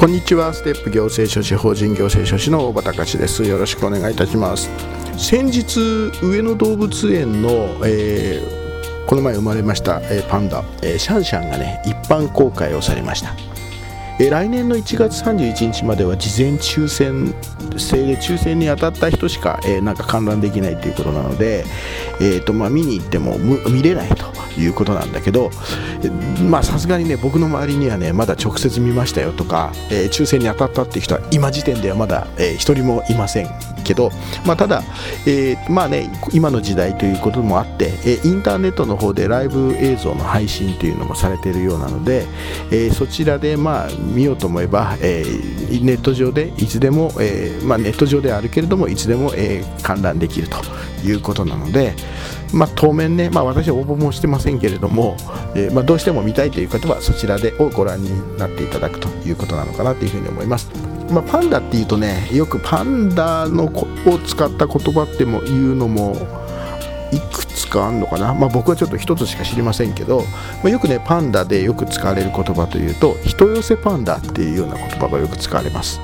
こんにちは。ステップ行政書士法人行政書士の大場隆です。よろしくお願いいたします。先日上野動物園の、えー、この前生まれました、えー、パンダ、えー、シャンシャンがね一般公開をされました。え来年の1月31日までは事前抽選制で抽選に当たった人しか、えー、なんか観覧できないということなので、えーとまあ、見に行っても見れないと。いうことなんだけどまあさすがにね僕の周りにはねまだ直接見ましたよとか、えー、抽選に当たったっていう人は今時点ではまだ、えー、一人もいませんけど、まあ、ただ、えー、まあね今の時代ということもあって、えー、インターネットの方でライブ映像の配信というのもされているようなので、えー、そちらでまあ見ようと思えば、えー、ネット上でいつでも、えーまあ、ネット上であるけれどもいつでも、えー、観覧できるということなので、まあ、当面ね、まあ、私は応募もしてませんけれども、えーまあ、どうしても見たいという方はそちらでをご覧になっていただくということなのかなというふうに思います。まあ、パンダっていうとねよくパンダのを使った言葉っても言うのもいくつかあるのかな、まあ、僕はちょっと一つしか知りませんけど、まあ、よくねパンダでよく使われる言葉というと人寄せパンダっていうような言葉がよく使われます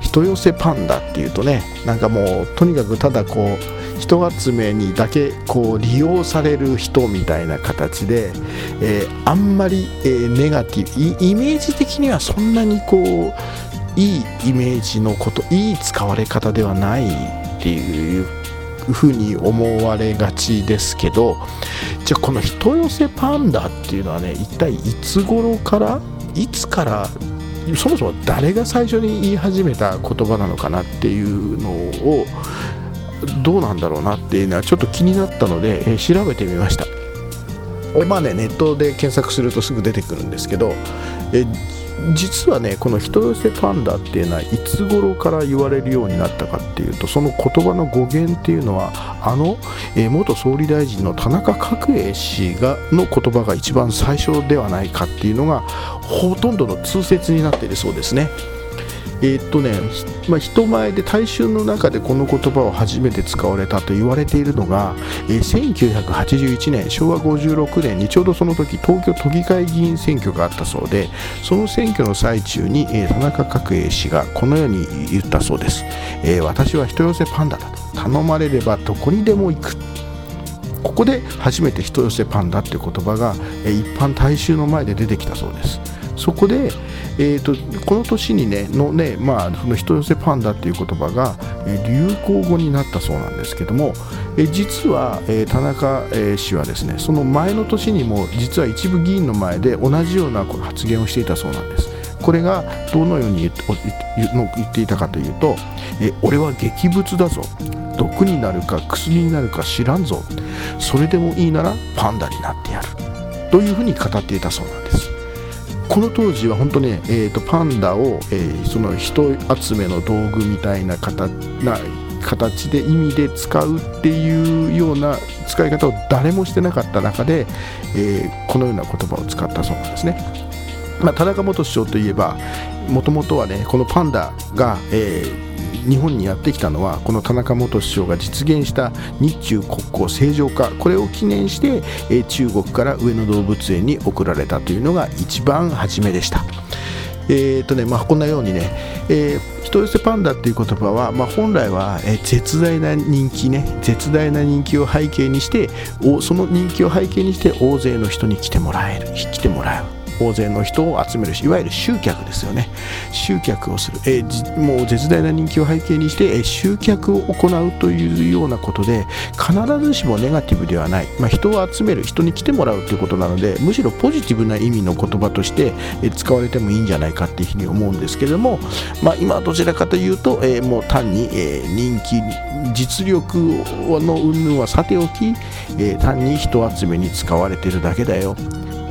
人寄せパンダっていうとねなんかもうとにかくただこう人集めにだけこう利用される人みたいな形で、えー、あんまり、えー、ネガティブイメージ的にはそんなにこういいイメージのこといい使われ方ではないっていうふうに思われがちですけどじゃあこの人寄せパンダっていうのはね一体いつ頃からいつからそもそも誰が最初に言い始めた言葉なのかなっていうのをどうなんだろうなっていうのはちょっと気になったので、え調べてみました。まあね、ネットで検索するとすぐ出てくるんですけど、え実はねこの人寄せパンダっていうのはいつ頃から言われるようになったかっていうとその言葉の語源っていうのはあの、え、元総理大臣の田中角栄氏がの言葉が一番最初ではないかっていうのがほとんどの通説になっているそうですね。えー、っとね、まあ、人前で大衆の中でこの言葉を初めて使われたと言われているのが、えー、1981年昭和56年にちょうどその時東京都議会議員選挙があったそうでその選挙の最中に、えー、田中角栄氏がこのように言ったそうです、え、私は人寄せパンダだと。頼まれればどこにでも行く。ここで初めて人寄せパンダっていう言葉が、一般大衆の前で出てきたそうです。そこで、えーと、この年にねのね、まあ、その人寄せパンダっていう言葉が、え流行語になったそうなんですけども、え実は、え、田中、え、氏はですねその前の年にも実は一部議員の前で同じような発言をしていたそうなんです。これがどのように言っていたかというと「え俺は劇物だぞ」毒になるか薬になるか知らんぞ。それでもいいならパンダになってやる。というふうに語っていたそうなんです。この当時は本当ね、えーと、パンダを、えー、その人集めの道具みたいな形な形で意味で使うっていうような使い方を誰もしてなかった中で、えー、このような言葉を使ったそうなんですね。まあ、田中元首相といえばもともとはねこのパンダが、えー日本にやってきたのはこの田中元首相が実現した日中国交正常化これを記念して、え中国から上野動物園に送られたというのが一番初めでした。えーとねまあ、こんなようにね、えー、人寄せパンダっていう言葉は、まあ、本来は、えー、絶大な人気ね絶大な人気を背景にしておその人気を背景にして大勢の人に来てもらえる来てもらう大勢の人を集めるいわゆる集客ですよね。集客をする、えー、もう絶大な人気を背景にして、えー、集客を行うというようなことで必ずしもネガティブではない、まあ、人を集める人に来てもらうということなのでむしろポジティブな意味の言葉として、えー、使われてもいいんじゃないかっていうふうに思うんですけれども、まあ、今はどちらかというと、えー、もう単に、えー、人気実力の云々はさておき、えー、単に人集めに使われているだけだよ。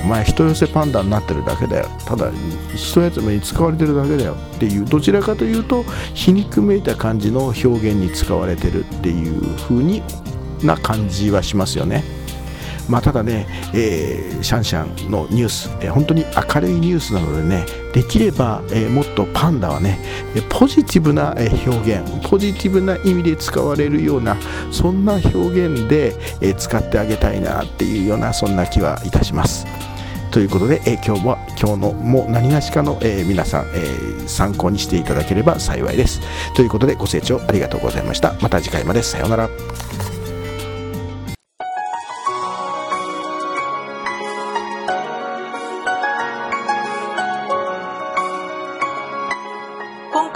お前人寄せパンダになってるだけだよ。ただ人集めに使われてるだけだよ。っていうどちらかというと皮肉めいた感じの表現に使われてるっていう風にな感じはしますよね。まあ、ただね、えー、シャンシャンのニュース、えー、本当に明るいニュースなのでね、できれば、えー、もっとパンダはね、ポジティブな表現、ポジティブな意味で使われるような、そんな表現で、え使ってあげたいなっていうような、そんな気はいたします。ということで、え今日は今日のも何がしかの、え皆さん、え参考にしていただければ幸いです。ということでご清聴ありがとうございました。また次回までさようなら。